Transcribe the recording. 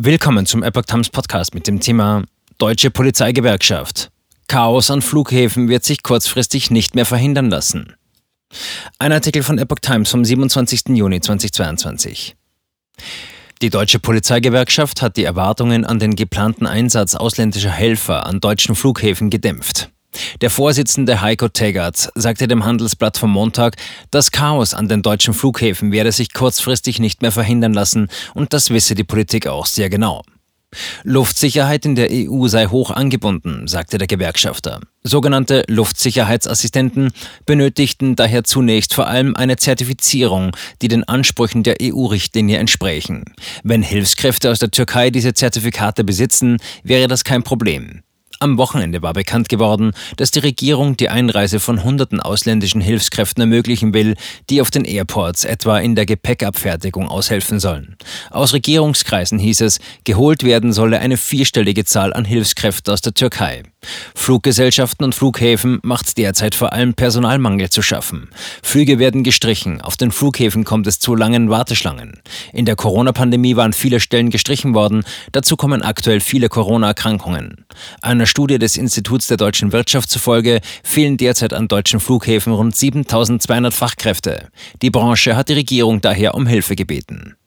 Willkommen zum Epoch Times Podcast mit dem Thema Deutsche Polizeigewerkschaft. Chaos an Flughäfen wird sich kurzfristig nicht mehr verhindern lassen. Ein Artikel von Epoch Times vom 27. Juni 2022. Die Deutsche Polizeigewerkschaft hat die Erwartungen an den geplanten Einsatz ausländischer Helfer an deutschen Flughäfen gedämpft. Der Vorsitzende Heiko Tegert sagte dem Handelsblatt vom Montag, das Chaos an den deutschen Flughäfen werde sich kurzfristig nicht mehr verhindern lassen und das wisse die Politik auch sehr genau. Luftsicherheit in der EU sei hoch angebunden, sagte der Gewerkschafter. Sogenannte Luftsicherheitsassistenten benötigten daher zunächst vor allem eine Zertifizierung, die den Ansprüchen der EU-Richtlinie entsprechen. Wenn Hilfskräfte aus der Türkei diese Zertifikate besitzen, wäre das kein Problem. Am Wochenende war bekannt geworden, dass die Regierung die Einreise von hunderten ausländischen Hilfskräften ermöglichen will, die auf den Airports etwa in der Gepäckabfertigung aushelfen sollen. Aus Regierungskreisen hieß es, geholt werden solle eine vierstellige Zahl an Hilfskräften aus der Türkei. Fluggesellschaften und Flughäfen macht derzeit vor allem Personalmangel zu schaffen. Flüge werden gestrichen, auf den Flughäfen kommt es zu langen Warteschlangen. In der Corona-Pandemie waren viele Stellen gestrichen worden, dazu kommen aktuell viele Corona-Erkrankungen. Einer Studie des Instituts der deutschen Wirtschaft zufolge fehlen derzeit an deutschen Flughäfen rund 7200 Fachkräfte. Die Branche hat die Regierung daher um Hilfe gebeten.